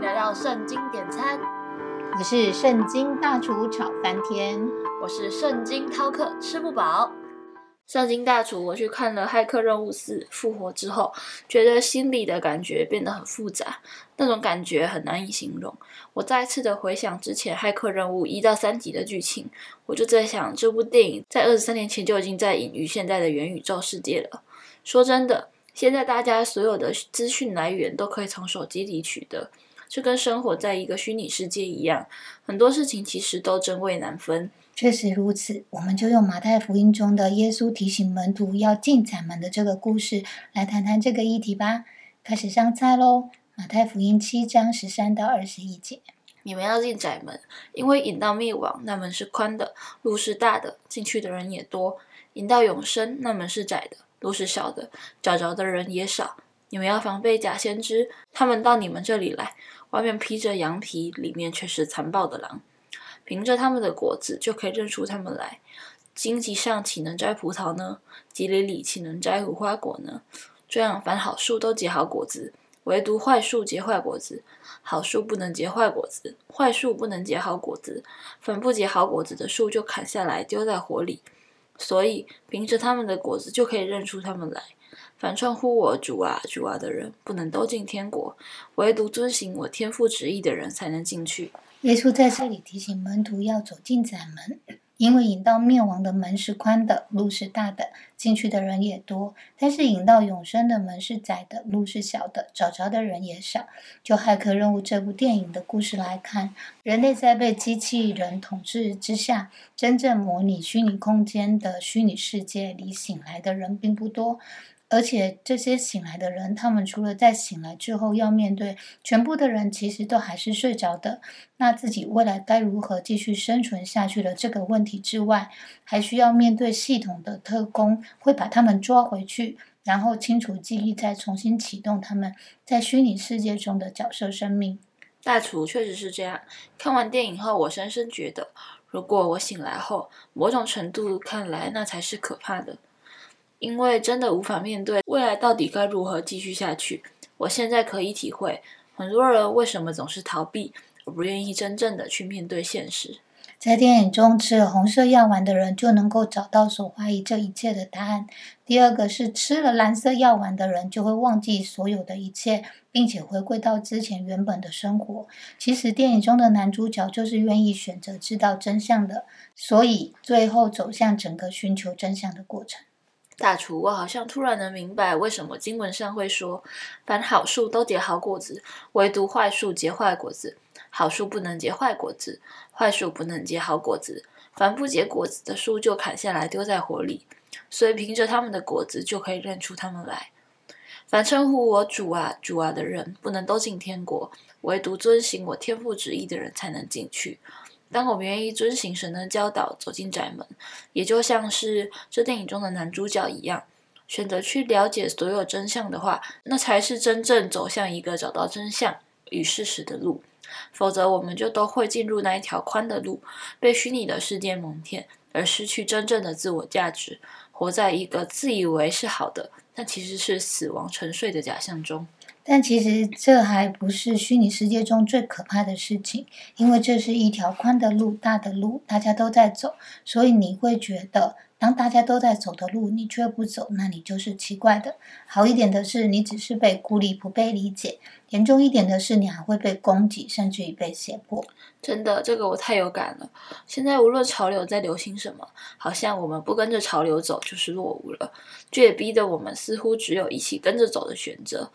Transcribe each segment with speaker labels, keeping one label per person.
Speaker 1: 迎来到圣经点餐，
Speaker 2: 我是圣经大厨炒翻天，
Speaker 1: 我是圣经饕客吃不饱。圣经大厨，我去看了《骇客任务四：复活》之后，觉得心里的感觉变得很复杂，那种感觉很难以形容。我再次的回想之前《骇客任务》一到三集的剧情，我就在想，这部电影在二十三年前就已经在隐喻现在的元宇宙世界了。说真的，现在大家所有的资讯来源都可以从手机里取得，就跟生活在一个虚拟世界一样，很多事情其实都真伪难分。
Speaker 2: 确实如此，我们就用马太福音中的耶稣提醒门徒要进窄门的这个故事来谈谈这个议题吧。开始上菜喽！马太福音七章十三到二十一节：
Speaker 1: 你们要进窄门，因为引到灭亡那门是宽的，路是大的，进去的人也多；引到永生那门是窄的，路是小的，找着的人也少。你们要防备假先知，他们到你们这里来，外面披着羊皮，里面却是残暴的狼。凭着他们的果子就可以认出他们来。荆棘上岂能摘葡萄呢？棘里里岂能摘无花果呢？这样，凡好树都结好果子，唯独坏树结坏果子。好树不能结坏果子，坏树不能结好果子。凡不结好果子的树，就砍下来丢在火里。所以，凭着他们的果子就可以认出他们来。凡称呼我主啊主啊的人，不能都进天国，唯独遵行我天父旨意的人才能进去。
Speaker 2: 耶稣在这里提醒门徒要走进窄门，因为引到灭亡的门是宽的，路是大的，进去的人也多；但是引到永生的门是窄的，路是小的，找着的人也少。就《骇客任务》这部电影的故事来看，人类在被机器人统治之下，真正模拟虚拟空间的虚拟世界里醒来的人并不多。而且这些醒来的人，他们除了在醒来之后要面对全部的人其实都还是睡着的，那自己未来该如何继续生存下去的这个问题之外，还需要面对系统的特工会把他们抓回去，然后清除记忆，再重新启动他们在虚拟世界中的角色生命。
Speaker 1: 大厨确实是这样。看完电影后，我深深觉得，如果我醒来后，某种程度看来，那才是可怕的。因为真的无法面对未来到底该如何继续下去，我现在可以体会很多人为什么总是逃避，而不愿意真正的去面对现实。
Speaker 2: 在电影中，吃了红色药丸的人就能够找到所怀疑这一切的答案。第二个是吃了蓝色药丸的人就会忘记所有的一切，并且回归到之前原本的生活。其实电影中的男主角就是愿意选择知道真相的，所以最后走向整个寻求真相的过程。
Speaker 1: 大厨，我好像突然能明白为什么经文上会说，凡好树都结好果子，唯独坏树结坏果子。好树不能结坏果子，坏树不能结好果子。凡不结果子的树，就砍下来丢在火里。所以凭着他们的果子，就可以认出他们来。凡称呼我主啊主啊的人，不能都进天国，唯独遵行我天父旨意的人才能进去。当我们愿意遵行神的教导，走进窄门，也就像是这电影中的男主角一样，选择去了解所有真相的话，那才是真正走向一个找到真相与事实的路。否则，我们就都会进入那一条宽的路，被虚拟的世界蒙骗，而失去真正的自我价值，活在一个自以为是好的，但其实是死亡沉睡的假象中。
Speaker 2: 但其实这还不是虚拟世界中最可怕的事情，因为这是一条宽的路、大的路，大家都在走，所以你会觉得，当大家都在走的路，你却不走，那你就是奇怪的。好一点的是，你只是被孤立、不被理解；严重一点的是，你还会被攻击，甚至于被胁迫。
Speaker 1: 真的，这个我太有感了。现在无论潮流在流行什么，好像我们不跟着潮流走就是落伍了，这也逼得我们似乎只有一起跟着走的选择。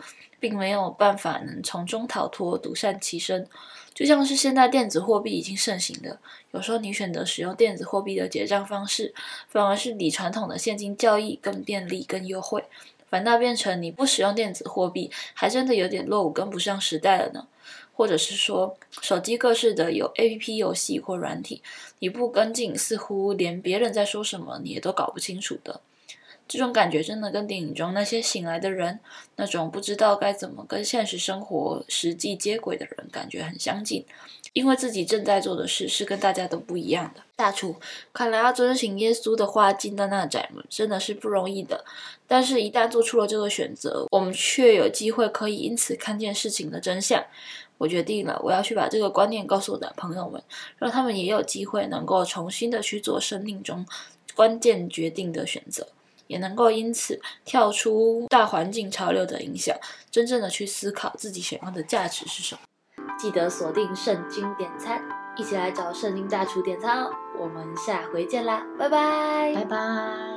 Speaker 1: 并没有办法能从中逃脱，独善其身。就像是现在电子货币已经盛行的，有时候你选择使用电子货币的结账方式，反而是比传统的现金交易更便利、更优惠。反倒变成你不使用电子货币，还真的有点落伍，跟不上时代了呢。或者是说，手机各式的有 A P P 游戏或软体，你不跟进，似乎连别人在说什么你也都搞不清楚的。这种感觉真的跟电影中那些醒来的人，那种不知道该怎么跟现实生活实际接轨的人，感觉很相近。因为自己正在做的事是跟大家都不一样的。大厨，看来要遵循耶稣的话进到那窄门，真的是不容易的。但是，一旦做出了这个选择，我们却有机会可以因此看见事情的真相。我决定了，我要去把这个观念告诉我的朋友们，让他们也有机会能够重新的去做生命中关键决定的选择。也能够因此跳出大环境潮流的影响，真正的去思考自己想要的价值是什么。记得锁定圣经点餐，一起来找圣经大厨点餐哦！我们下回见啦，拜拜，
Speaker 2: 拜拜。